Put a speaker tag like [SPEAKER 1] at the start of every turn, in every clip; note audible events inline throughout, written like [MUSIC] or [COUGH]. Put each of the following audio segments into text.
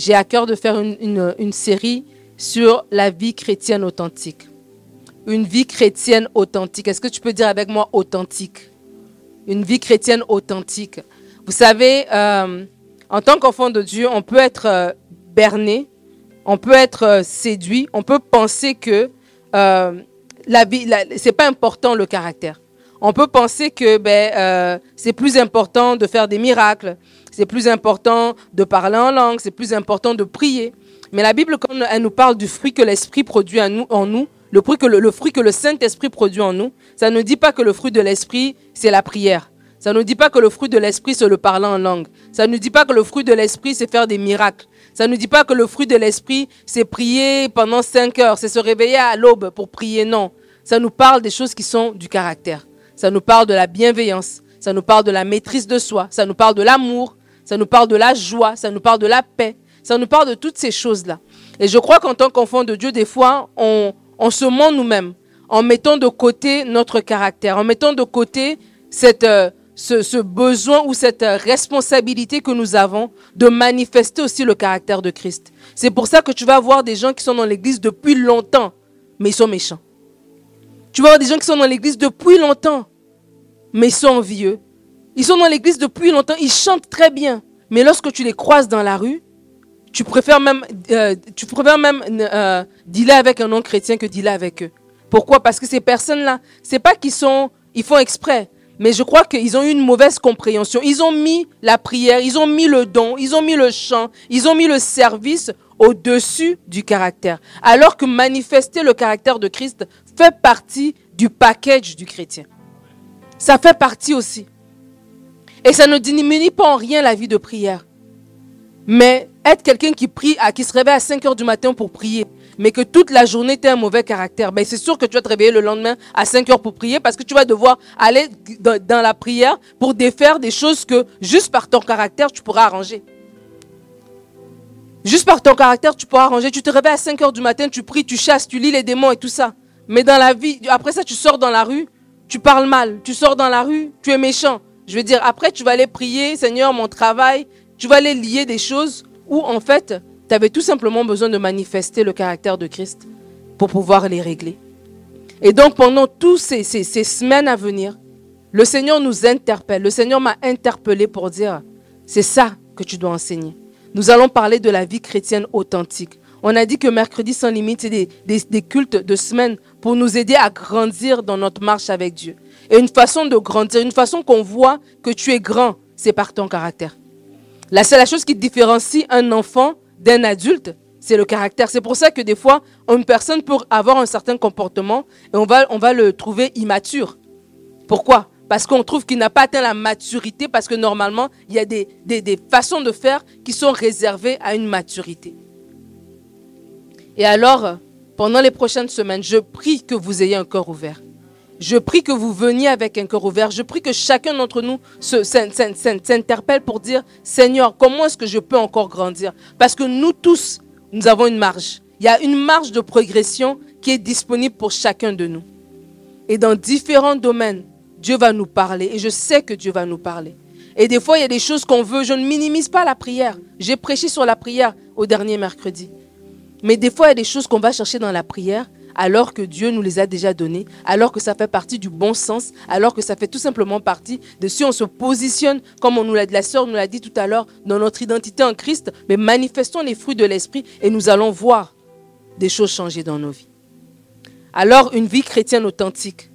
[SPEAKER 1] j'ai à cœur de faire une, série sur la vie chrétienne authentique. Une vie chrétienne authentique. Est-ce que tu peux dire avec moi authentique? Une vie chrétienne authentique. Vous savez, euh, en tant qu'enfant de Dieu, on peut être euh, berné, on peut être euh, séduit, on peut penser que la vie, c'est pas important le caractère. On peut penser que ben, c'est plus important de faire des miracles, c'est plus important de parler en langue, c'est plus important de prier. Mais la Bible, quand elle nous parle du fruit que l'Esprit produit en nous, le, fruit que le fruit que le Saint-Esprit produit en nous, ça ne dit pas que le fruit de l'Esprit, c'est la prière. Ça ne dit pas que le fruit de l'esprit, c'est le parler en langue. Ça ne dit pas que le fruit de l'esprit, c'est faire des miracles. Ça ne dit pas que le fruit de l'esprit, c'est prier pendant cinq heures, c'est se réveiller à l'aube pour prier. Non. Ça nous parle des choses qui sont du caractère. Ça nous parle de la bienveillance. Ça nous parle de la maîtrise de soi. Ça nous parle de l'amour. Ça nous parle de la joie. Ça nous parle de la paix. Ça nous parle de toutes ces choses-là. Et je crois qu'en tant qu'enfant de Dieu, des fois, on, se ment nous-mêmes en mettant de côté notre caractère, en mettant de côté euh, ce, besoin ou cette responsabilité que nous avons de manifester aussi le caractère de Christ. C'est pour ça que tu vas voir des gens qui sont dans l'église depuis longtemps, mais ils sont méchants. Tu vas voir des gens qui sont dans l'église depuis longtemps, mais ils sont envieux. Ils sont dans l'église depuis longtemps, ils chantent très bien, mais lorsque tu les croises dans la rue, tu préfères même, euh, tu préfères même euh, dealer avec un non-chrétien que dealer avec eux. Pourquoi? Parce que ces personnes-là, c'est pas qu'ils sont, ils font exprès, mais je crois qu'ils ont eu une mauvaise compréhension. Ils ont mis la prière, ils ont mis le don, ils ont mis le chant, ils ont mis le service au-dessus du caractère. Alors que manifester le caractère de Christ fait partie du package du chrétien. Ça fait partie aussi. Et ça ne diminue pas en rien la vie de prière. Mais être quelqu'un qui prie, qui se réveille à 5 heures du matin pour prier, mais que toute la journée tu as un mauvais caractère, ben c'est sûr que tu vas te réveiller le lendemain à 5 heures pour prier parce que tu vas devoir aller dans, la prière pour défaire des choses que juste par ton caractère tu pourras arranger. Juste par ton caractère, tu pourras arranger. Tu te réveilles à 5 heures du matin, tu pries, tu chasses, tu lis les démons et tout ça. Mais dans la vie, après ça, tu sors dans la rue, tu parles mal. Tu sors dans la rue, tu es méchant. Je veux dire, après, tu vas aller prier, Seigneur, mon travail. Tu vas aller lier des choses où, en fait, tu avais tout simplement besoin de manifester le caractère de Christ pour pouvoir les régler. Et donc pendant toutes ces, semaines à venir, le Seigneur nous interpelle. Le Seigneur m'a interpellé pour dire, c'est ça que tu dois enseigner. Nous allons parler de la vie chrétienne authentique. On a dit que mercredi sans limite, c'est des, des, cultes de semaine pour nous aider à grandir dans notre marche avec Dieu. Et une façon de grandir, une façon qu'on voit que tu es grand, c'est par ton caractère. La seule chose qui différencie un enfant d'un adulte, c'est le caractère. C'est pour ça que des fois, une personne peut avoir un certain comportement et on va, on va le trouver immature. Pourquoi? Parce qu'on trouve qu'il n'a pas atteint la maturité, parce que normalement, il y a des, des, façons de faire qui sont réservées à une maturité. Et alors, pendant les prochaines semaines, je prie que vous ayez un cœur ouvert. Je prie que vous veniez avec un cœur ouvert. Je prie que chacun d'entre nous s'interpelle pour dire, Seigneur, comment est-ce que je peux encore grandir? Parce que nous tous, nous avons une marge. Il y a une marge de progression qui est disponible pour chacun de nous. Et dans différents domaines, Dieu va nous parler. Et je sais que Dieu va nous parler. Et des fois, il y a des choses qu'on veut. Je ne minimise pas la prière. J'ai prêché sur la prière au dernier mercredi. Mais des fois, il y a des choses qu'on va chercher dans la prière alors que Dieu nous les a déjà donnés, alors que ça fait partie du bon sens, alors que ça fait tout simplement partie de si on se positionne, comme on nous l'a, la sœur nous l'a dit tout à l'heure, dans notre identité en Christ, mais manifestons les fruits de l'esprit et nous allons voir des choses changer dans nos vies. Alors, une vie chrétienne authentique,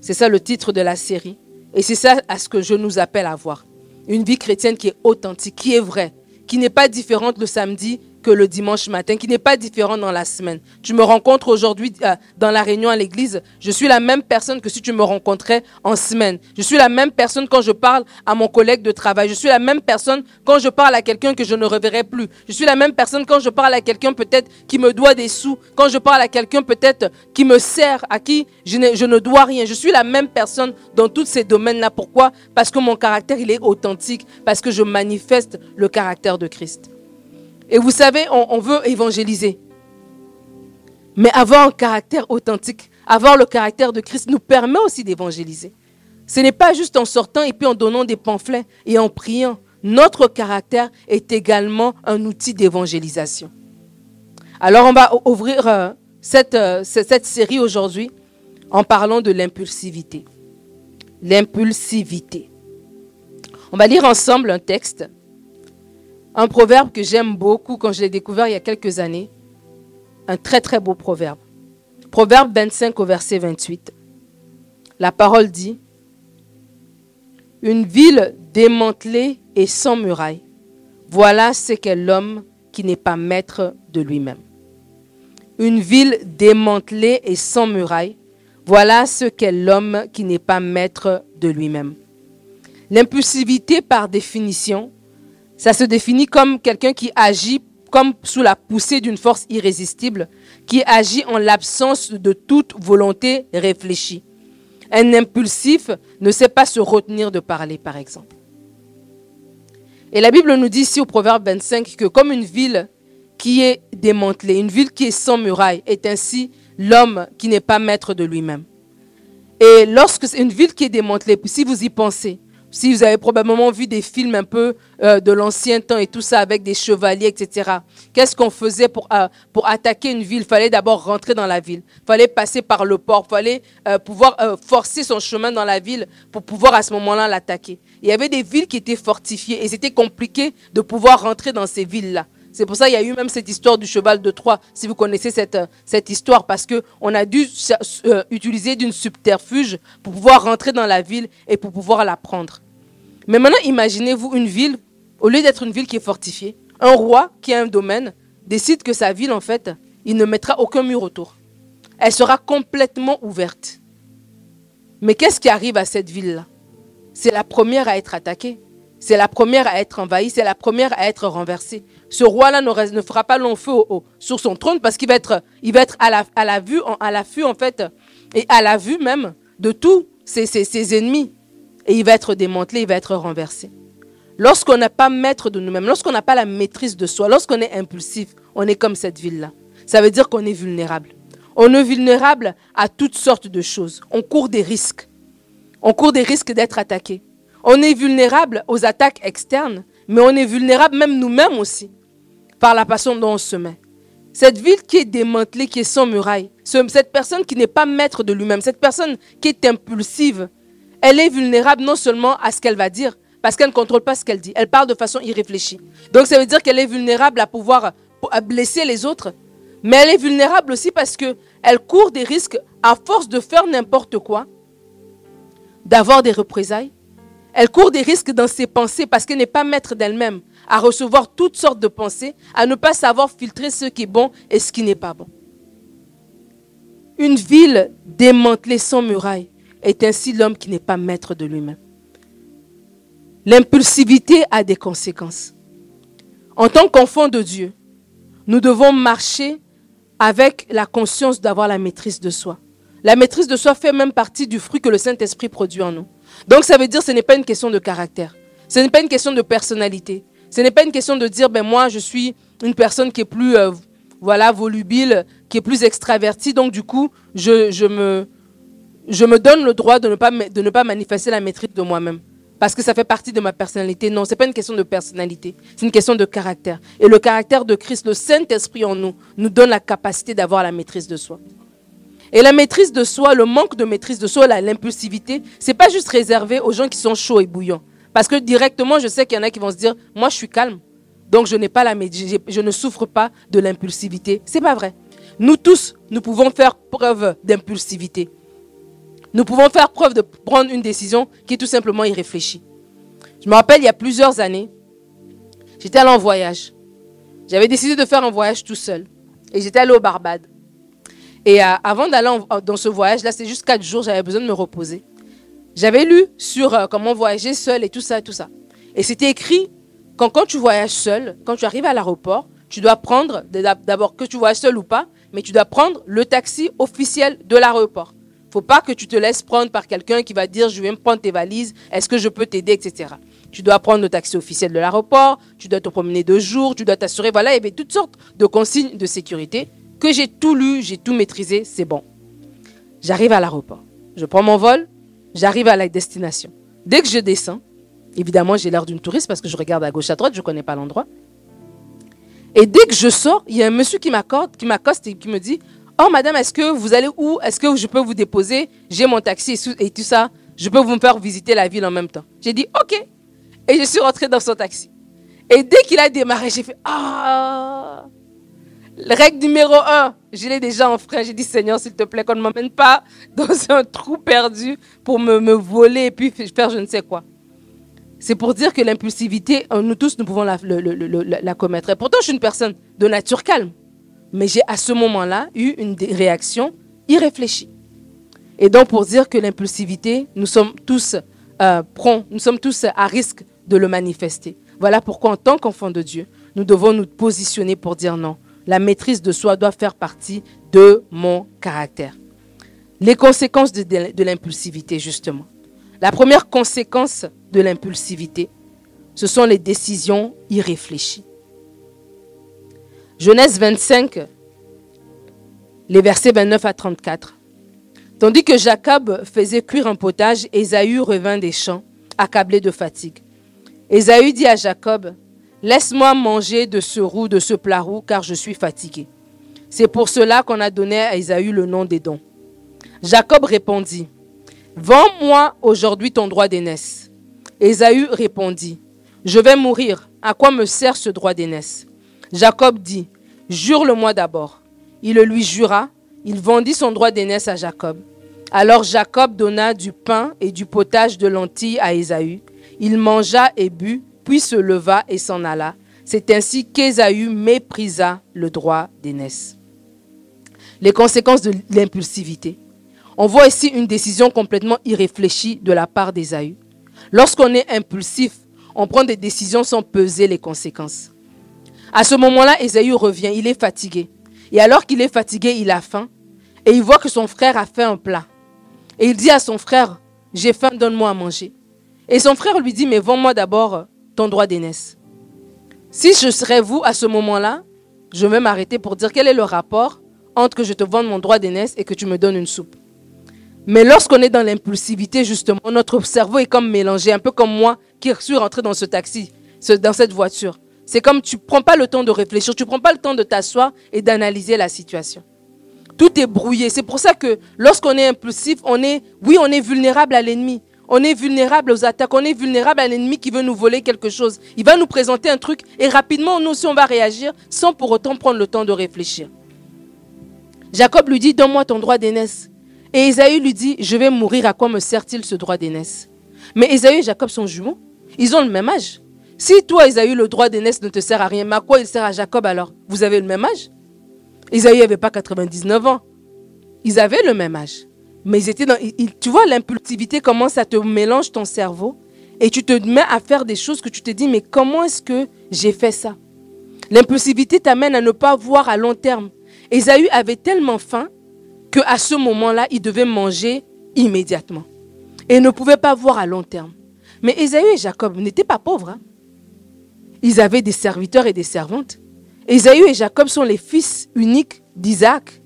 [SPEAKER 1] c'est ça le titre de la série, et c'est ça à ce que je nous appelle à voir. Une vie chrétienne qui est authentique, qui est vraie, qui n'est pas différente le samedi que le dimanche matin, qui n'est pas différent dans la semaine. Tu me rencontres aujourd'hui euh, dans la réunion à l'église, je suis la même personne que si tu me rencontrais en semaine. Je suis la même personne quand je parle à mon collègue de travail. Je suis la même personne quand je parle à quelqu'un que je ne reverrai plus. Je suis la même personne quand je parle à quelqu'un peut-être qui me doit des sous, quand je parle à quelqu'un peut-être qui me sert, à qui je je ne dois rien. Je suis la même personne dans tous ces domaines-là. Pourquoi? Parce que mon caractère, il est authentique, parce que je manifeste le caractère de Christ. Et vous savez, on, veut évangéliser. Mais avoir un caractère authentique, avoir le caractère de Christ nous permet aussi d'évangéliser. Ce n'est pas juste en sortant et puis en donnant des pamphlets et en priant. notre caractère est également un outil d'évangélisation. Alors on va ouvrir euh, cette, euh, cette série aujourd'hui en parlant de l'impulsivité. L'impulsivité. On va lire ensemble un texte, un proverbe que j'aime beaucoup quand je l'ai découvert il y a quelques années. Un très très beau proverbe. Proverbe 25 au verset 28. La parole dit, Une ville démantelée et sans muraille, voilà ce qu'est l'homme qui n'est pas maître de lui-même. Une ville démantelée et sans muraille, voilà ce qu'est l'homme qui n'est pas maître de lui-même. L'impulsivité, par définition, ça se définit comme quelqu'un qui agit comme sous la poussée d'une force irrésistible, qui agit en l'absence de toute volonté réfléchie. Un impulsif ne sait pas se retenir de parler, par exemple. Et la Bible nous dit ici au Proverbe 25 que comme une ville qui est démantelée, une ville qui est sans muraille, est ainsi l'homme qui n'est pas maître de lui-même. Et lorsque c'est une ville qui est démantelée, si vous y pensez, si vous avez probablement vu des films un peu euh, de l'ancien temps et tout ça avec des chevaliers, etc. Qu'est-ce qu'on faisait pour, euh, pour attaquer une ville? Il fallait d'abord rentrer dans la ville. Il fallait passer par le port. Il fallait euh, pouvoir forcer son chemin dans la ville pour pouvoir à ce moment-là l'attaquer. Il y avait des villes qui étaient fortifiées et c'était compliqué de pouvoir rentrer dans ces villes-là. C'est pour ça qu'il y a eu même cette histoire du cheval de Troie, si vous connaissez cette, cette histoire, parce qu'on a dû utiliser d'une subterfuge pour pouvoir rentrer dans la ville et pour pouvoir la prendre. Mais maintenant, imaginez-vous une ville, au lieu d'être une ville qui est fortifiée, un roi qui a un domaine décide que sa ville, en fait, il ne mettra aucun mur autour. Elle sera complètement ouverte. Mais qu'est-ce qui arrive à cette ville-là? C'est la première à être attaquée. C'est la première à être envahie, c'est la première à être renversée. Ce roi-là ne, fera pas long feu sur son trône parce qu'il va être, il va être à la, à la vue, à l'affût en fait, et à la vue même de tous ses, ses ennemis. Et il va être démantelé, il va être renversé. Lorsqu'on n'a pas maître de nous-mêmes, lorsqu'on n'a pas la maîtrise de soi, lorsqu'on est impulsif, on est comme cette ville-là. Ça veut dire qu'on est vulnérable. On est vulnérable à toutes sortes de choses. On court des risques. On court des risques d'être attaqué. On est vulnérable aux attaques externes, mais on est vulnérable même nous-mêmes aussi par la façon dont on se met. Cette ville qui est démantelée, qui est sans muraille, cette personne qui n'est pas maître de lui-même, cette personne qui est impulsive, elle est vulnérable non seulement à ce qu'elle va dire, parce qu'elle ne contrôle pas ce qu'elle dit. Elle parle de façon irréfléchie. Donc ça veut dire qu'elle est vulnérable à pouvoir blesser les autres, mais elle est vulnérable aussi parce qu'elle court des risques à force de faire n'importe quoi, d'avoir des représailles, elle court des risques dans ses pensées parce qu'elle n'est pas maître d'elle-même, à recevoir toutes sortes de pensées, à ne pas savoir filtrer ce qui est bon et ce qui n'est pas bon. Une ville démantelée sans muraille est ainsi l'homme qui n'est pas maître de lui-même. L'impulsivité a des conséquences. En tant qu'enfant de Dieu, nous devons marcher avec la conscience d'avoir la maîtrise de soi. La maîtrise de soi fait même partie du fruit que le Saint-Esprit produit en nous. Donc ça veut dire que ce n'est pas une question de caractère. Ce n'est pas une question de personnalité. Ce n'est pas une question de dire, ben moi, je suis une personne qui est plus, euh, voilà, volubile, qui est plus extravertie. Donc du coup, je, je, me, je me donne le droit de ne, pas, de ne pas manifester la maîtrise de moi-même. Parce que ça fait partie de ma personnalité. Non, ce n'est pas une question de personnalité. C'est une question de caractère. Et le caractère de Christ, le Saint-Esprit en nous, nous donne la capacité d'avoir la maîtrise de soi. Et la maîtrise de soi, le manque de maîtrise de soi, l'impulsivité, c'est pas juste réservé aux gens qui sont chauds et bouillants. Parce que directement, je sais qu'il y en a qui vont se dire, moi, je suis calme, donc je pas la, je ne souffre pas de l'impulsivité. C'est pas vrai. Nous tous, nous pouvons faire preuve d'impulsivité. Nous pouvons faire preuve de prendre une décision qui est tout simplement irréfléchie. Je me rappelle, il y a plusieurs années, j'étais allé en voyage. J'avais décidé de faire un voyage tout seul. Et j'étais allé au Barbade. Et euh, avant d'aller dans ce voyage, là, c'est juste quatre jours, j'avais besoin de me reposer. J'avais lu sur euh, comment voyager seul et tout ça et tout ça. Et c'était écrit quand, quand tu voyages seul, quand tu arrives à l'aéroport, tu dois prendre, d'abord que tu voyages seul ou pas, mais tu dois prendre le taxi officiel de l'aéroport. Faut pas que tu te laisses prendre par quelqu'un qui va dire je vais me prendre tes valises, est-ce que je peux t'aider, etc. Tu dois prendre le taxi officiel de l'aéroport, tu dois te promener deux jours, tu dois t'assurer, voilà, il y avait toutes sortes de consignes de sécurité que j'ai tout lu, j'ai tout maîtrisé, c'est bon. J'arrive à l'aéroport. Je prends mon vol, j'arrive à la destination. Dès que je descends, Évidemment, j'ai l'air d'une touriste parce que je regarde à gauche, à droite, je ne connais pas l'endroit. Et dès que je sors, il y a un monsieur qui m'accorde, qui m'accoste et qui me dit Oh, madame, est-ce que vous allez où? Est-ce que je peux vous déposer? J'ai mon taxi et tout ça. Je peux vous faire visiter la ville en même temps. J'ai dit Ok. Et je suis rentrée dans son taxi. Et dès qu'il a démarré, j'ai fait Ah Règle numéro un, je l'ai déjà en frein. J'ai dit Seigneur, s'il te plaît, qu'on ne m'emmène pas dans un trou perdu pour me, me voler et puis faire je ne sais quoi. C'est pour dire que l'impulsivité, euh, nous tous, nous pouvons la, la, commettre. Et pourtant, je suis une personne de nature calme. Mais j'ai à ce moment-là eu une réaction irréfléchie. Et donc, pour dire que l'impulsivité, nous sommes tous euh, nous sommes tous à risque de le manifester. Voilà pourquoi, en tant qu'enfants de Dieu, nous devons nous positionner pour dire non. La maîtrise de soi doit faire partie de mon caractère. Les conséquences de l'impulsivité, justement. La première conséquence de l'impulsivité, ce sont les décisions irréfléchies. Genèse 25, les versets 29 à 34. Tandis que Jacob faisait cuire un potage, Ésaü revint des champs, accablé de fatigue. Ésaü dit à Jacob, Laisse-moi manger de ce roux, de ce plat roux, car je suis fatigué. C'est pour cela qu'on a donné à Ésaü le nom d'Édon. Jacob répondit, Vends-moi aujourd'hui ton droit d'aînesse. Ésaü répondit, Je vais mourir. À quoi me sert ce droit d'aînesse? Jacob dit, Jure-le-moi d'abord. Il le lui jura. Il vendit son droit d'aînesse à Jacob. Alors Jacob donna du pain et du potage de lentilles à Ésaü. Il mangea et but, puis se leva et s'en alla. C'est ainsi qu'Ésaü méprisa le droit d'aînesse. Les conséquences de l'impulsivité. On voit ici une décision complètement irréfléchie de la part d'Ésaü. Lorsqu'on est impulsif, on prend des décisions sans peser les conséquences. À ce moment-là, Ésaü revient, il est fatigué. Et alors qu'il est fatigué, il a faim. Et il voit que son frère a fait un plat. Et il dit à son frère, j'ai faim, donne-moi à manger. Et son frère lui dit, mais vends-moi d'abord ton droit d'aînesse. Si je serais vous à ce moment-là, je vais m'arrêter pour dire quel est le rapport entre que je te vende mon droit d'aînesse et que tu me donnes une soupe? Mais lorsqu'on est dans l'impulsivité, justement, notre cerveau est comme mélangé, un peu comme moi qui suis rentré dans ce taxi, dans cette voiture. C'est comme tu ne prends pas le temps de réfléchir, tu ne prends pas le temps de t'asseoir et d'analyser la situation. Tout est brouillé. C'est pour ça que lorsqu'on est impulsif, on est, oui, on est vulnérable à l'ennemi. On est vulnérable aux attaques, on est vulnérable à l'ennemi qui veut nous voler quelque chose. Il va nous présenter un truc et rapidement, nous aussi, on va réagir sans pour autant prendre le temps de réfléchir. Jacob lui dit, donne-moi ton droit d'aînesse. Et Esaü lui dit, je vais mourir, à quoi me sert-il ce droit d'aînesse? Mais Esaü et Jacob sont jumeaux. Ils ont le même âge. Si toi, Esaü, le droit d'aînesse ne te sert à rien, mais à quoi il sert à Jacob alors? Vous avez le même âge? Esaü n'avait pas 99 ans. Ils avaient le même âge. Mais ils étaient dans... tu vois, l'impulsivité commence à te mélanger ton cerveau et tu te mets à faire des choses que tu te dis, mais comment est-ce que j'ai fait ça? L'impulsivité t'amène à ne pas voir à long terme. Esaü avait tellement faim qu'à ce moment-là, il devait manger immédiatement. Et ne pouvait pas voir à long terme. Mais Esaü et Jacob n'étaient pas pauvres. Hein. Ils avaient des serviteurs et des servantes. Esaü et Jacob sont les fils uniques d'Isaac.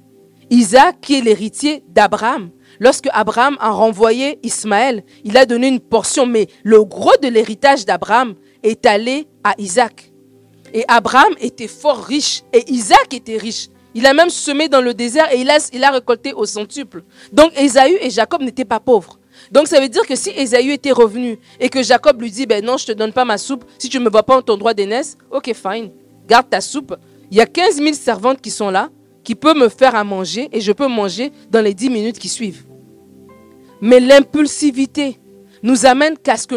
[SPEAKER 1] Isaac qui est l'héritier d'Abraham. Lorsque Abraham a renvoyé Ismaël, il a donné une portion, mais le gros de l'héritage d'Abraham est allé à Isaac. Et Abraham était fort riche et Isaac était riche. Il a même semé dans le désert et il a, il a récolté au centuple. Donc Ésaü et Jacob n'étaient pas pauvres. Donc ça veut dire que si Ésaü était revenu et que Jacob lui dit, ben non, je ne te donne pas ma soupe, si tu ne me vois pas en ton droit d'aînesse, ok, fine, garde ta soupe. Il y a 15 000 servantes qui sont là, qui peuvent me faire à manger et je peux manger dans les 10 minutes qui suivent. Mais l'impulsivité nous amène qu'à ce que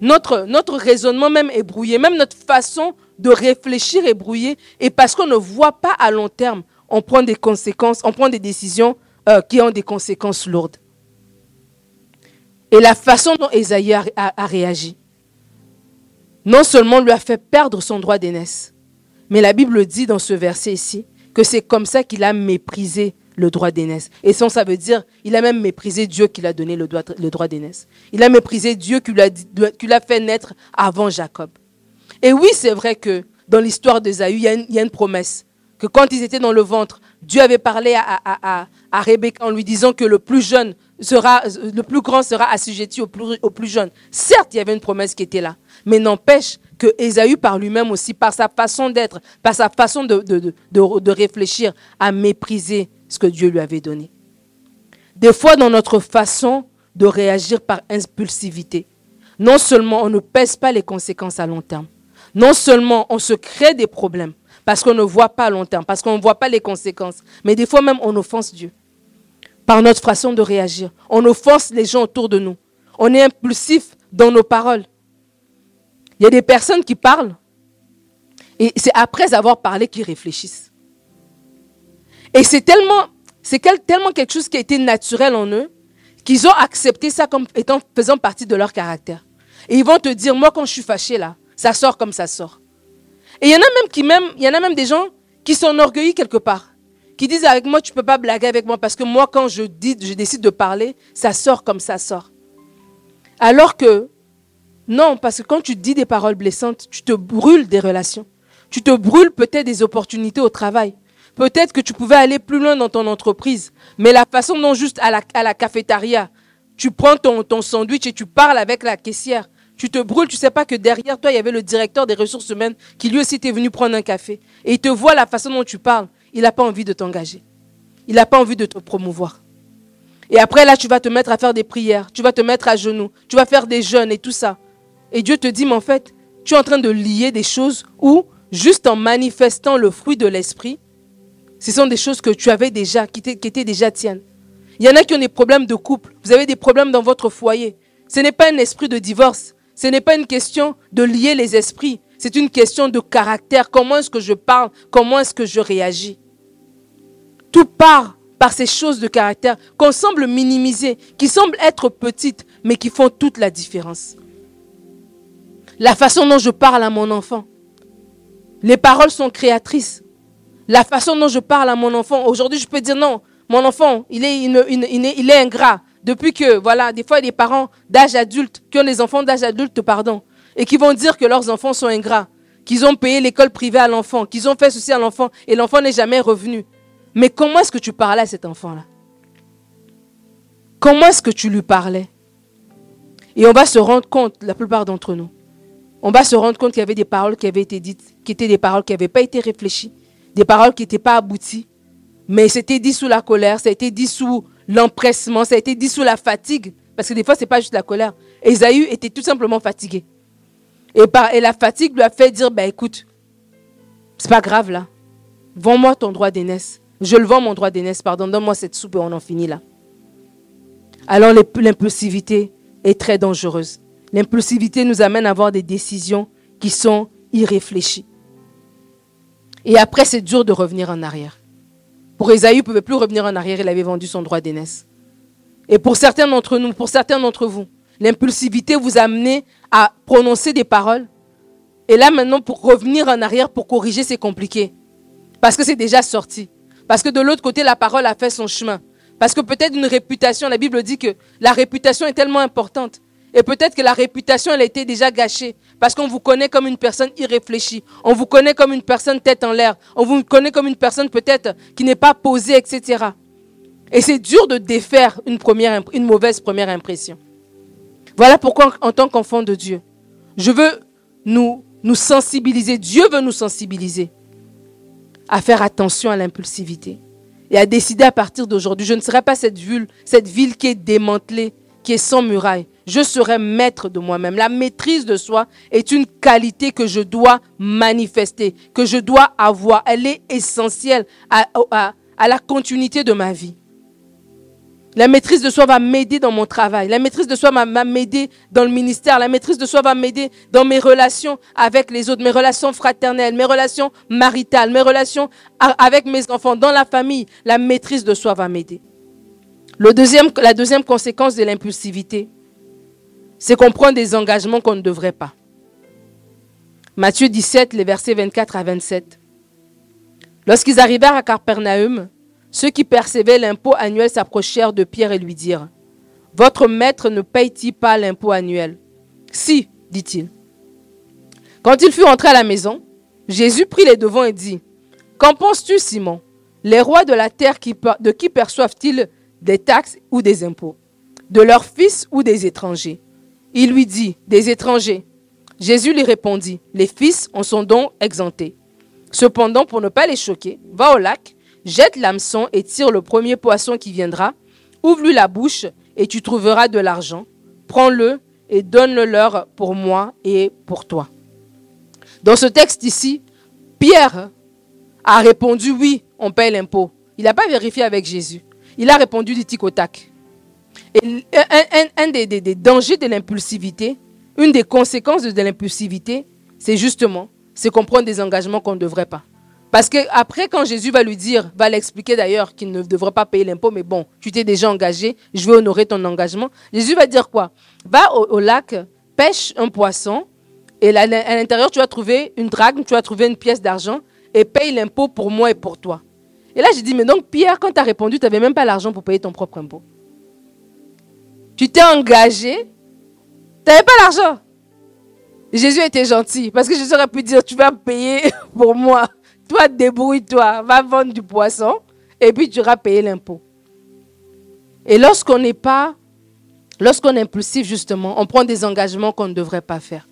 [SPEAKER 1] notre, notre raisonnement même est brouillé, même notre façon de réfléchir et brouiller. Et parce qu'on ne voit pas à long terme, on prend des conséquences, on prend des décisions euh, qui ont des conséquences lourdes. Et la façon dont Esaïe a, réagi, non seulement lui a fait perdre son droit d'aînesse, mais la Bible dit dans ce verset ici que c'est comme ça qu'il a méprisé le droit d'aînesse. Et ça, ça veut dire, il a même méprisé Dieu qui lui a donné le droit, le droit d'aînesse. Il a méprisé Dieu qui lui a fait naître avant Jacob. Et oui, c'est vrai que dans l'histoire d'Esaü, il, y a une promesse. Que quand ils étaient dans le ventre, Dieu avait parlé à, à, à, Rebecca en lui disant que le plus jeune le plus grand sera assujetti au plus, au jeune. Certes, il y avait une promesse qui était là, mais n'empêche que Ésaü par lui-même aussi, par sa façon d'être, par sa façon de, de, de, réfléchir, a méprisé ce que Dieu lui avait donné. Des fois, dans notre façon de réagir par impulsivité, non seulement on ne pèse pas les conséquences à long terme, non seulement on se crée des problèmes parce qu'on ne voit pas à long terme, parce qu'on ne voit pas les conséquences, mais des fois même on offense Dieu par notre façon de réagir. On offense les gens autour de nous. On est impulsif dans nos paroles. Il y a des personnes qui parlent et c'est après avoir parlé qu'ils réfléchissent. Et c'est tellement, quelque chose qui a été naturel en eux qu'ils ont accepté ça comme étant faisant partie de leur caractère. Et ils vont te dire, moi quand je suis fâché là, ça sort comme ça sort. Et il y en a même qui même, il y en a même des gens qui sont orgueillis quelque part, qui disent avec moi tu peux pas blaguer avec moi parce que moi quand je dis, je décide de parler, ça sort comme ça sort. Alors que non, parce que quand tu dis des paroles blessantes, tu te brûles des relations. Tu te brûles peut-être des opportunités au travail. Peut-être que tu pouvais aller plus loin dans ton entreprise, mais la façon dont juste à la, à cafétéria, tu prends ton, sandwich et tu parles avec la caissière, tu te brûles, tu sais pas que derrière toi, il y avait le directeur des ressources humaines qui lui aussi était venu prendre un café. Et il te voit la façon dont tu parles. Il n'a pas envie de t'engager. Il n'a pas envie de te promouvoir. Et après, là, tu vas te mettre à faire des prières. Tu vas te mettre à genoux. Tu vas faire des jeûnes et tout ça. Et Dieu te dit, mais en fait, tu es en train de lier des choses où, juste en manifestant le fruit de l'esprit, ce sont des choses que tu avais déjà, qui étaient déjà tiennes. Il y en a qui ont des problèmes de couple. Vous avez des problèmes dans votre foyer. Ce n'est pas un esprit de divorce. Ce n'est pas une question de lier les esprits, c'est une question de caractère. Comment est-ce que je parle? Comment est-ce que je réagis? Tout part par ces choses de caractère qu'on semble minimiser, qui semblent être petites, mais qui font toute la différence. La façon dont je parle à mon enfant. Les paroles sont créatrices. La façon dont je parle à mon enfant. Aujourd'hui, je peux dire non, mon enfant, il est, ingrat depuis que, voilà, des fois, il y a des parents d'âge adulte, qui ont des enfants d'âge adulte, pardon, et qui vont dire que leurs enfants sont ingrats, qu'ils ont payé l'école privée à l'enfant, qu'ils ont fait ceci à l'enfant, et l'enfant n'est jamais revenu. Mais comment est-ce que tu parlais à cet enfant-là? Comment est-ce que tu lui parlais? Et on va se rendre compte, la plupart d'entre nous, on va se rendre compte qu'il y avait des paroles qui avaient été dites, qui étaient des paroles qui n'avaient pas été réfléchies, des paroles qui n'étaient pas abouties, mais c'était dit sous la colère, ça a été dit sous l'empressement, ça a été dit sous la fatigue. Parce que des fois, ce n'est pas juste la colère. Esaü était tout simplement fatigué. Et, par, la fatigue lui a fait dire, bah écoute, c'est pas grave là. Vends-moi ton droit d'aînesse. Je le vends mon droit d'aînesse, pardon, donne-moi cette soupe et on en finit là. Alors l'impulsivité est très dangereuse. L'impulsivité nous amène à avoir des décisions qui sont irréfléchies. Et après, c'est dur de revenir en arrière. Pour Esaïe, il ne pouvait plus revenir en arrière, il avait vendu son droit d'aînesse. Et pour certains d'entre nous, pour certains d'entre vous, l'impulsivité vous a amené à prononcer des paroles. Et là, maintenant, pour revenir en arrière, pour corriger, c'est compliqué. Parce que c'est déjà sorti. Parce que de l'autre côté, la parole a fait son chemin. Parce que peut-être une réputation, la Bible dit que la réputation est tellement importante. Et peut-être que la réputation, elle a été déjà gâchée. Parce qu'on vous connaît comme une personne irréfléchie. On vous connaît comme une personne tête en l'air. On vous connaît comme une personne peut-être qui n'est pas posée, etc. Et c'est dur de défaire une, une mauvaise première impression. Voilà pourquoi, en tant qu'enfant de Dieu, je veux nous, nous sensibiliser. Dieu veut nous sensibiliser à faire attention à l'impulsivité et à décider à partir d'aujourd'hui, je ne serai pas cette ville, cette ville qui est démantelée, qui est sans muraille, je serai maître de moi-même. La maîtrise de soi est une qualité que je dois manifester, que je dois avoir. Elle est essentielle à, la continuité de ma vie. La maîtrise de soi va m'aider dans mon travail. La maîtrise de soi va m'aider dans le ministère. La maîtrise de soi va m'aider dans mes relations avec les autres, mes relations fraternelles, mes relations maritales, mes relations avec mes enfants, dans la famille. La maîtrise de soi va m'aider. La deuxième conséquence de l'impulsivité, c'est qu'on prend des engagements qu'on ne devrait pas. Matthieu 17, les versets 24 à 27. Lorsqu'ils arrivèrent à Capernaum, ceux qui percevaient l'impôt annuel s'approchèrent de Pierre et lui dirent, Votre maître ne paye-t-il pas l'impôt annuel? Si, dit-il. Quand il fut entré à la maison, Jésus prit les devants et dit, Qu'en penses-tu, Simon Les rois de la terre, de qui perçoivent-ils des taxes ou des impôts? De leurs fils ou des étrangers? Il lui dit, des étrangers. Jésus lui répondit, les fils en sont donc exemptés. Cependant, pour ne pas les choquer, va au lac, jette l'hameçon et tire le premier poisson qui viendra, ouvre-lui la bouche et tu trouveras de l'argent. Prends-le et donne-le leur pour moi et pour toi. Dans ce texte ici, Pierre a répondu oui, on paye l'impôt. Il n'a pas vérifié avec Jésus. Il a répondu du tic au tac. Et un, des, dangers de l'impulsivité, une des conséquences de l'impulsivité, c'est justement, c'est qu'on prend des engagements qu'on ne devrait pas. Parce que après, quand Jésus va lui dire, va l'expliquer d'ailleurs qu'il ne devrait pas payer l'impôt, mais bon, tu t'es déjà engagé, je vais honorer ton engagement. Jésus va dire quoi? Va au, lac, pêche un poisson, et à l'intérieur, tu vas trouver une drague, tu vas trouver une pièce d'argent, et paye l'impôt pour moi et pour toi. Et là, j'ai dit, mais donc Pierre, quand tu as répondu, tu n'avais même pas l'argent pour payer ton propre impôt. Tu t'es engagé, tu n'avais pas l'argent. Jésus était gentil, parce que Jésus aurait pu dire, tu vas payer [LAUGHS] pour moi. Toi, débrouille-toi, va vendre du poisson et puis tu auras payé l'impôt. Et lorsqu'on n'est pas, lorsqu'on est impulsif justement, on prend des engagements qu'on ne devrait pas faire.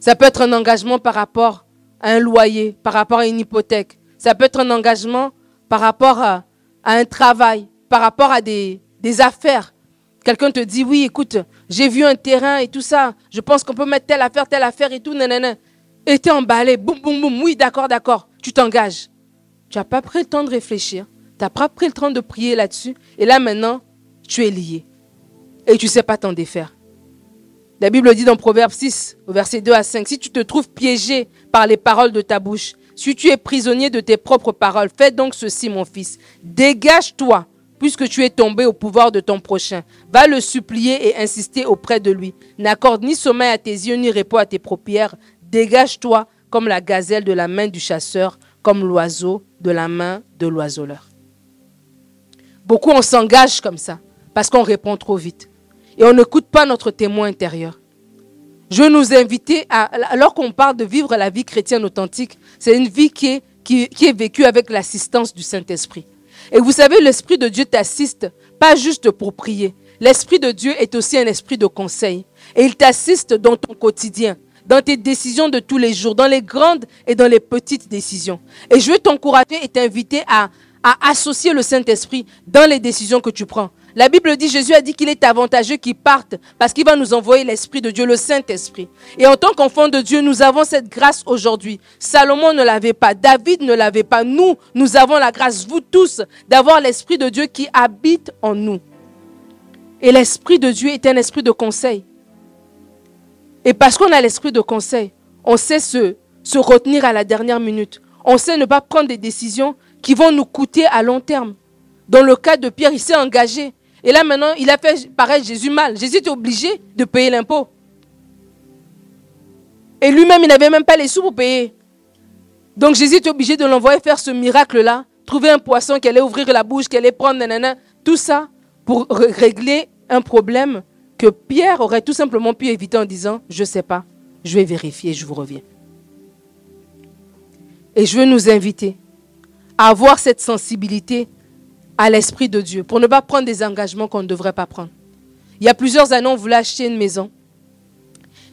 [SPEAKER 1] Ça peut être un engagement par rapport à un loyer, par rapport à une hypothèque. Ça peut être un engagement par rapport à, un travail, par rapport à des, affaires. Quelqu'un te dit, oui, écoute, j'ai vu un terrain et tout ça, je pense qu'on peut mettre telle affaire, telle affaire et tout, nanana. Et tu es emballé, boum, boum, boum, oui, d'accord, d'accord tu t'engages. Tu n'as pas pris le temps de réfléchir. Tu n'as pas pris le temps de prier là-dessus. Et là maintenant, tu es lié. Et tu ne sais pas t'en défaire. La Bible dit dans Proverbe 6, au verset 2 à 5, si tu te trouves piégé par les paroles de ta bouche, si tu es prisonnier de tes propres paroles, fais donc ceci, mon fils. Dégage-toi, puisque tu es tombé au pouvoir de ton prochain. Va le supplier et insister auprès de lui. N'accorde ni sommeil à tes yeux, ni repos à tes paupières. Dégage-toi comme la gazelle de la main du chasseur, comme l'oiseau de la main de l'oiseleur. Beaucoup, on s'engage comme ça, parce qu'on répond trop vite. Et on n'écoute pas notre témoin intérieur. Je veux nous inviter, à, alors qu'on parle de vivre la vie chrétienne authentique, c'est une vie qui est, qui, qui est vécue avec l'assistance du Saint-Esprit. Et vous savez, l'Esprit de Dieu t'assiste, pas juste pour prier. L'Esprit de Dieu est aussi un esprit de conseil. Et il t'assiste dans ton quotidien dans tes décisions de tous les jours, dans les grandes et dans les petites décisions. Et je veux t'encourager et t'inviter à, associer le Saint-Esprit dans les décisions que tu prends. La Bible dit, Jésus a dit qu'il est avantageux qu'il parte parce qu'il va nous envoyer l'Esprit de Dieu, le Saint-Esprit. Et en tant qu'enfant de Dieu, nous avons cette grâce aujourd'hui. Salomon ne l'avait pas, David ne l'avait pas. Nous, nous avons la grâce, vous tous, d'avoir l'Esprit de Dieu qui habite en nous. Et l'Esprit de Dieu est un esprit de conseil. Et parce qu'on a l'esprit de conseil, on sait se, se retenir à la dernière minute. On sait ne pas prendre des décisions qui vont nous coûter à long terme. Dans le cas de Pierre, il s'est engagé. Et là maintenant, il a fait pareil Jésus mal. Jésus était obligé de payer l'impôt. Et lui-même, il n'avait même pas les sous pour payer. Donc Jésus était obligé de l'envoyer faire ce miracle-là, trouver un poisson qui allait ouvrir la bouche, qui allait prendre, nanana, tout ça pour régler un problème que Pierre aurait tout simplement pu éviter en disant, je ne sais pas, je vais vérifier, je vous reviens. Et je veux nous inviter à avoir cette sensibilité à l'Esprit de Dieu pour ne pas prendre des engagements qu'on ne devrait pas prendre. Il y a plusieurs années, on voulait acheter une maison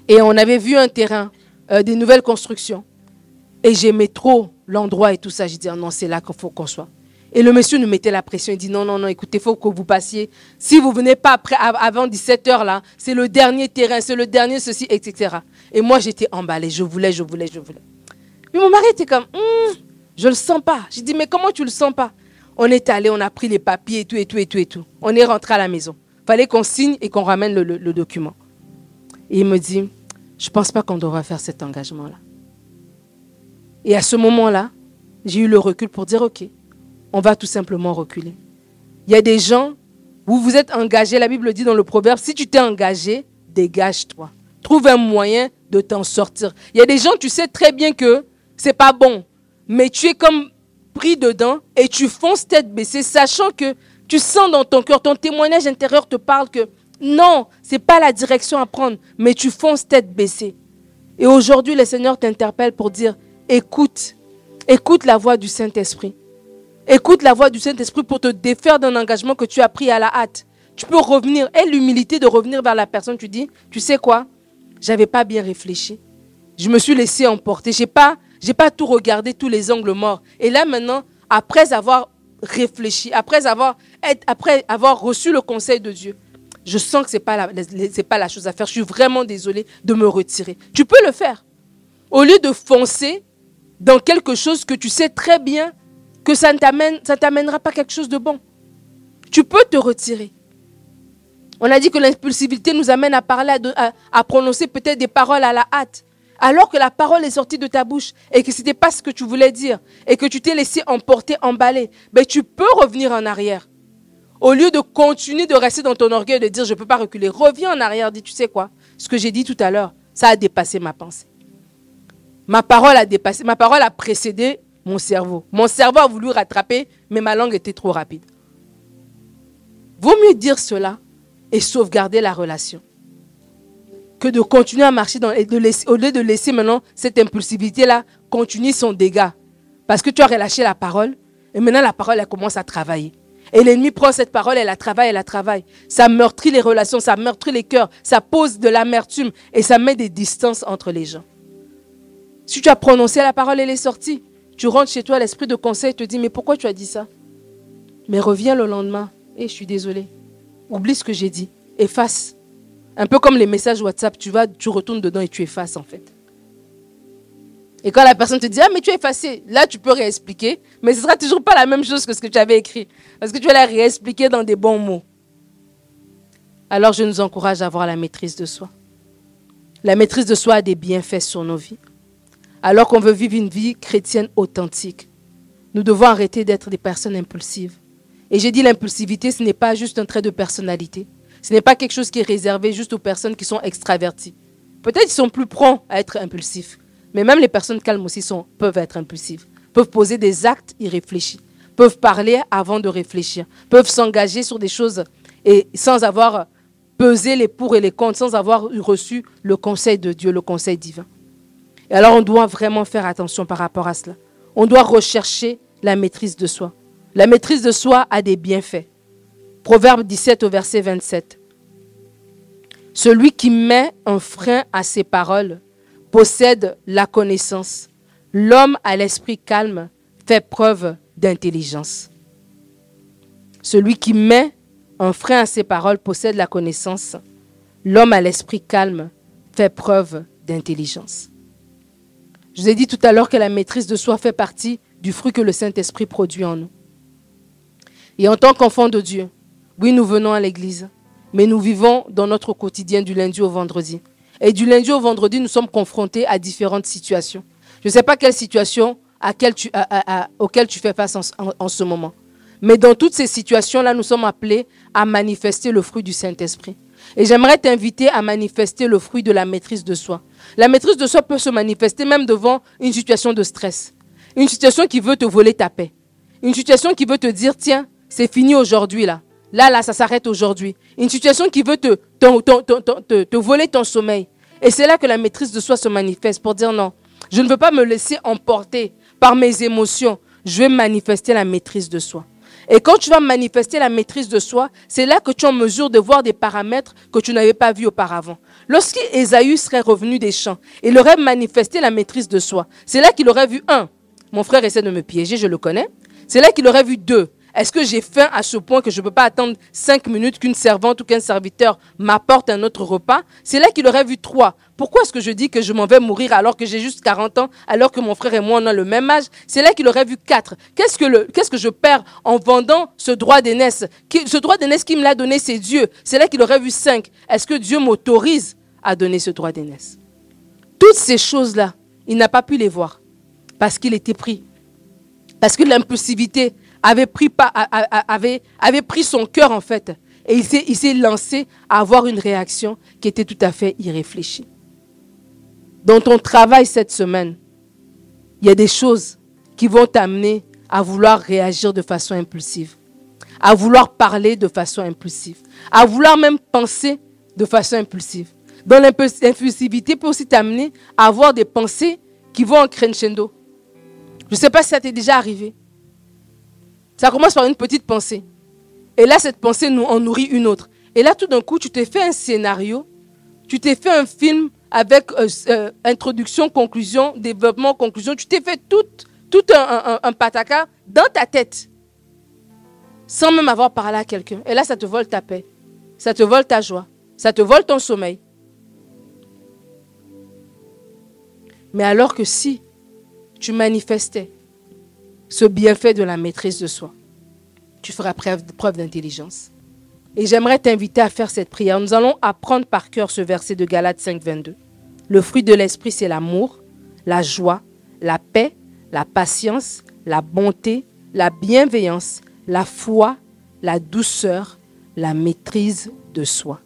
[SPEAKER 1] et on avait vu un terrain, euh, des nouvelles constructions. Et j'aimais trop l'endroit et tout ça. J'ai dit, non, c'est là qu'il faut qu'on soit. Et le monsieur nous mettait la pression. Il dit non, non, non, écoutez, il faut que vous passiez. Si vous venez pas après, avant 17 heures là, c'est le dernier terrain, c'est le dernier ceci, etc. Et moi, j'étais emballée. Je voulais, je voulais, je voulais. Mais mon mari était comme, hum, je le sens pas. J'ai dit, mais comment tu le sens pas? On est allé, on a pris les papiers et tout, et tout, et tout, et tout. On est rentré à la maison. Fallait qu'on signe et qu'on ramène le, le document. Et il me dit, je pense pas qu'on devra faire cet engagement-là. Et à ce moment-là, j'ai eu le recul pour dire, OK, on va tout simplement reculer. Il y a des gens, où vous êtes engagés, la Bible dit dans le proverbe, si tu t'es engagé, dégage-toi. Trouve un moyen de t'en sortir. Il y a des gens, tu sais très bien que c'est pas bon, mais tu es comme pris dedans et tu fonces tête baissée, sachant que tu sens dans ton cœur, ton témoignage intérieur te parle que non, c'est pas la direction à prendre, mais tu fonces tête baissée. Et aujourd'hui, le Seigneur t'interpelle pour dire, écoute, écoute la voix du Saint-Esprit. Écoute la voix du Saint-Esprit pour te défaire d'un engagement que tu as pris à la hâte. tu peux revenir. Et l'humilité de revenir vers la personne, tu dis, tu sais quoi? J'avais pas bien réfléchi. Je me suis laissé emporter. J'ai pas, j'ai pas tout regardé, tous les angles morts. Et là maintenant, après avoir réfléchi, après avoir, après avoir reçu le conseil de Dieu, je sens que ce n'est pas, pas la chose à faire. Je suis vraiment désolée de me retirer. Tu peux le faire. Au lieu de foncer dans quelque chose que tu sais très bien que ça ne t'amènera pas quelque chose de bon. Tu peux te retirer. On a dit que l'impulsivité nous amène à parler, à, prononcer peut-être des paroles à la hâte, alors que la parole est sortie de ta bouche et que ce n'était pas ce que tu voulais dire et que tu t'es laissé emporter, emballer. Ben, tu peux revenir en arrière. Au lieu de continuer de rester dans ton orgueil et de dire je ne peux pas reculer, reviens en arrière, dis tu sais quoi, ce que j'ai dit tout à l'heure, ça a dépassé ma pensée. Ma parole a dépassé, ma parole a précédé mon cerveau. Mon cerveau a voulu rattraper, mais ma langue était trop rapide. Vaut mieux dire cela et sauvegarder la relation que de continuer à marcher dans, et de laisser, au lieu de laisser maintenant cette impulsivité-là continuer son dégât. Parce que tu as relâché la parole et maintenant la parole elle commence à travailler. Et l'ennemi prend cette parole, elle la travaille, elle la travaille. Ça meurtrit les relations, ça meurtrit les cœurs, ça pose de l'amertume et ça met des distances entre les gens. Si tu as prononcé la parole, elle est sortie. Tu rentres chez toi, l'esprit de conseil te dit, mais pourquoi tu as dit ça? Mais reviens le lendemain. Et eh, je suis désolé. Oublie ce que j'ai dit. Efface. Un peu comme les messages WhatsApp, tu vas, tu retournes dedans et tu effaces en fait. Et quand la personne te dit, ah, mais tu as effacé, là, tu peux réexpliquer, mais ce sera toujours pas la même chose que ce que tu avais écrit. Parce que tu vas la réexpliquer dans des bons mots. Alors, je nous encourage à avoir la maîtrise de soi. La maîtrise de soi a des bienfaits sur nos vies. Alors qu'on veut vivre une vie chrétienne authentique, nous devons arrêter d'être des personnes impulsives. Et j'ai dit l'impulsivité, ce n'est pas juste un trait de personnalité. Ce n'est pas quelque chose qui est réservé juste aux personnes qui sont extraverties. Peut-être qu'ils sont plus prompts à être impulsifs. Mais même les personnes calmes aussi peuvent être impulsives, peuvent poser des actes irréfléchis, peuvent parler avant de réfléchir, peuvent s'engager sur des choses et sans avoir pesé les pour et les contre, sans avoir reçu le conseil de Dieu, le conseil divin. Et alors on doit vraiment faire attention par rapport à cela. On doit rechercher la maîtrise de soi. La maîtrise de soi a des bienfaits. Proverbe 17 au verset 27. Celui qui met un frein à ses paroles possède la connaissance. L'homme à l'esprit calme fait preuve d'intelligence. Celui qui met un frein à ses paroles possède la connaissance. L'homme à l'esprit calme fait preuve d'intelligence. Je vous ai dit tout à l'heure que la maîtrise de soi fait partie du fruit que le Saint-Esprit produit en nous. Et en tant qu'enfants de Dieu, oui, nous venons à l'église, mais nous vivons dans notre quotidien du lundi au vendredi. Et du lundi au vendredi, nous sommes confrontés à différentes situations. Je ne sais pas quelle situation à tu, auquel tu fais face en, ce moment. Mais dans toutes ces situations-là, nous sommes appelés à manifester le fruit du Saint-Esprit. Et j'aimerais t'inviter à manifester le fruit de la maîtrise de soi. La maîtrise de soi peut se manifester même devant une situation de stress. Une situation qui veut te voler ta paix. Une situation qui veut te dire, tiens, c'est fini aujourd'hui là. Là, là, ça s'arrête aujourd'hui. Une situation qui veut te, te, voler ton sommeil. Et c'est là que la maîtrise de soi se manifeste pour dire non, je ne veux pas me laisser emporter par mes émotions. Je vais manifester la maîtrise de soi. Et quand tu vas manifester la maîtrise de soi, c'est là que tu es en mesure de voir des paramètres que tu n'avais pas vus auparavant. Lorsqu'Ésaü serait revenu des champs, il aurait manifesté la maîtrise de soi. C'est là qu'il aurait vu un, mon frère essaie de me piéger, je le connais. C'est là qu'il aurait vu deux, est-ce que j'ai faim à ce point que je ne peux pas attendre cinq minutes qu'une servante ou qu'un serviteur m'apporte un autre repas? C'est là qu'il aurait vu trois. Pourquoi est-ce que je dis que je m'en vais mourir alors que j'ai juste 40 ans, alors que mon frère et moi on a le même âge? C'est là qu'il aurait vu quatre. Qu'est-ce que, je perds en vendant ce droit d'aînesse? Ce droit d'aînesse qui me l'a donné, c'est Dieu. C'est là qu'il aurait vu cinq. Est-ce que Dieu m'autorise à donner ce droit d'aînesse? Toutes ces choses-là, il n'a pas pu les voir parce qu'il était pris. Parce que l'impulsivité avait pris, pris son cœur en fait. Et il s'est lancé à avoir une réaction qui était tout à fait irréfléchie. Dans ton travail cette semaine, il y a des choses qui vont t'amener à vouloir réagir de façon impulsive, à vouloir parler de façon impulsive, à vouloir même penser de façon impulsive. Dans l'impulsivité peut aussi t'amener à avoir des pensées qui vont en crescendo. Je ne sais pas si ça t'est déjà arrivé. Ça commence par une petite pensée. Et là, cette pensée nous en nourrit une autre. Et là, tout d'un coup, tu t'es fait un scénario, tu t'es fait un film avec euh, euh, introduction, conclusion, développement, conclusion. Tu t'es fait tout, tout un, un, pataka dans ta tête, sans même avoir parlé à quelqu'un. Et là, ça te vole ta paix, ça te vole ta joie, ça te vole ton sommeil. Mais alors que si tu manifestais ce bienfait de la maîtrise de soi, tu feras preuve, d'intelligence. Et j'aimerais t'inviter à faire cette prière. Nous allons apprendre par cœur ce verset de Galates 5, 22. Le fruit de l'esprit, c'est l'amour, la joie, la paix, la patience, la bonté, la bienveillance, la foi, la douceur, la maîtrise de soi.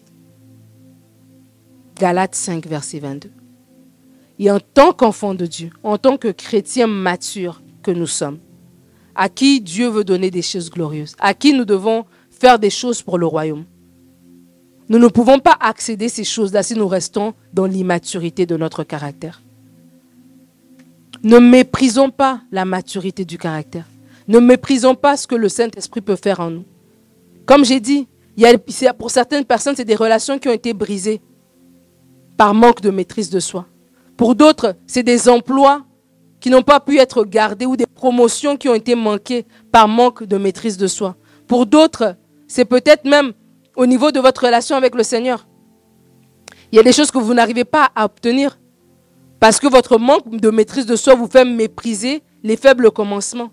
[SPEAKER 1] Galates 5, verset 22. Et en tant qu'enfant de Dieu, en tant que chrétien mature que nous sommes, à qui Dieu veut donner des choses glorieuses, à qui nous devons faire des choses pour le royaume. Nous ne pouvons pas accéder à ces choses-là si nous restons dans l'immaturité de notre caractère. Ne méprisons pas la maturité du caractère. Ne méprisons pas ce que le Saint-Esprit peut faire en nous. Comme j'ai dit, pour certaines personnes, c'est des relations qui ont été brisées par manque de maîtrise de soi. Pour d'autres, c'est des emplois qui n'ont pas pu être gardés ou des promotions qui ont été manquées par manque de maîtrise de soi. Pour d'autres, c'est peut-être même au niveau de votre relation avec le Seigneur. Il y a des choses que vous n'arrivez pas à obtenir parce que votre manque de maîtrise de soi vous fait mépriser les faibles commencements.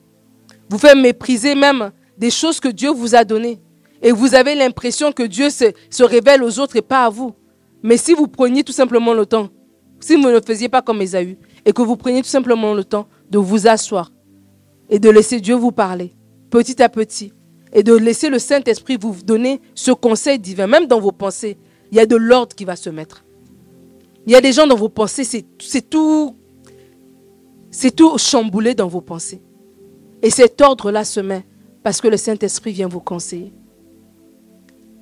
[SPEAKER 1] Vous fait mépriser même des choses que Dieu vous a données. Et vous avez l'impression que Dieu se, se, révèle aux autres et pas à vous. Mais si vous preniez tout simplement le temps, si vous ne faisiez pas comme Esaü, et que vous preniez tout simplement le temps de vous asseoir et de laisser Dieu vous parler, petit à petit, et de laisser le Saint-Esprit vous donner ce conseil divin, même dans vos pensées. Il y a de l'ordre qui va se mettre. Il y a des gens dans vos pensées, c'est tout, c'est tout chamboulé dans vos pensées. Et cet ordre-là se met parce que le Saint-Esprit vient vous conseiller.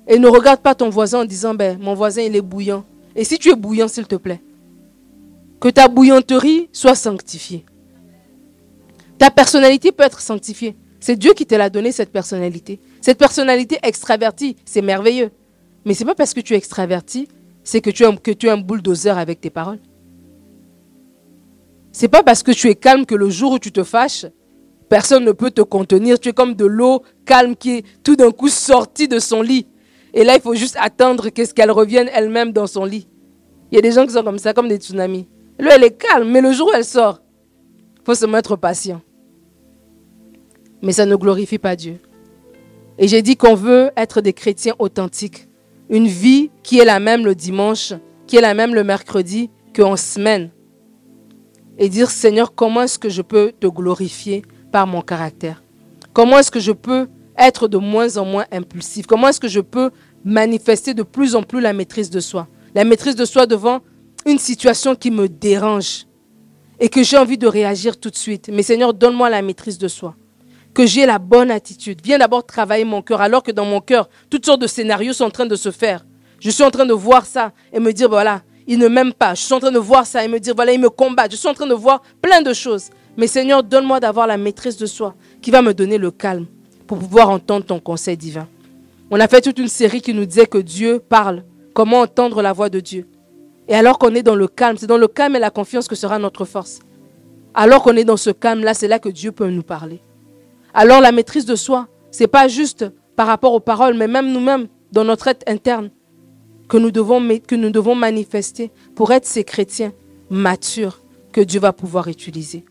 [SPEAKER 1] Et ne regarde pas ton voisin en disant, ben, mon voisin, il est bouillant. Et si tu es bouillant, s'il te plaît, que ta bouillanterie soit sanctifiée. Ta personnalité peut être sanctifiée. C'est Dieu qui te l'a donné, cette personnalité. Cette personnalité extravertie, c'est merveilleux. Mais ce n'est pas parce que tu es extraverti, c'est que tu, es, que tu es un bulldozer avec tes paroles. C'est pas parce que tu es calme que le jour où tu te fâches, personne ne peut te contenir. Tu es comme de l'eau calme qui est tout d'un coup sortie de son lit. Et là, il faut juste attendre qu'elle revienne elle-même dans son lit. Il y a des gens qui sont comme ça, comme des tsunamis. Là, elle est calme, mais le jour où elle sort, il faut se mettre patient mais ça ne glorifie pas Dieu. Et j'ai dit qu'on veut être des chrétiens authentiques. Une vie qui est la même le dimanche, qui est la même le mercredi qu'en semaine. Et dire, Seigneur, comment est-ce que je peux te glorifier par mon caractère? Comment est-ce que je peux être de moins en moins impulsif? Comment est-ce que je peux manifester de plus en plus la maîtrise de soi? La maîtrise de soi devant une situation qui me dérange et que j'ai envie de réagir tout de suite. Mais Seigneur, donne-moi la maîtrise de soi que j'ai la bonne attitude. Viens d'abord travailler mon cœur, alors que dans mon cœur, toutes sortes de scénarios sont en train de se faire. Je suis en train de voir ça et me dire, voilà, il ne m'aime pas. Je suis en train de voir ça et me dire, voilà, il me combat. Je suis en train de voir plein de choses. Mais Seigneur, donne-moi d'avoir la maîtrise de soi qui va me donner le calme pour pouvoir entendre ton conseil divin. On a fait toute une série qui nous disait que Dieu parle, comment entendre la voix de Dieu? Et alors qu'on est dans le calme, c'est dans le calme et la confiance que sera notre force. Alors qu'on est dans ce calme-là, c'est là que Dieu peut nous parler. Alors la maîtrise de soi, ce n'est pas juste par rapport aux paroles, mais même nous-mêmes, dans notre être interne, que nous, devons, que nous devons manifester pour être ces chrétiens matures que Dieu va pouvoir utiliser.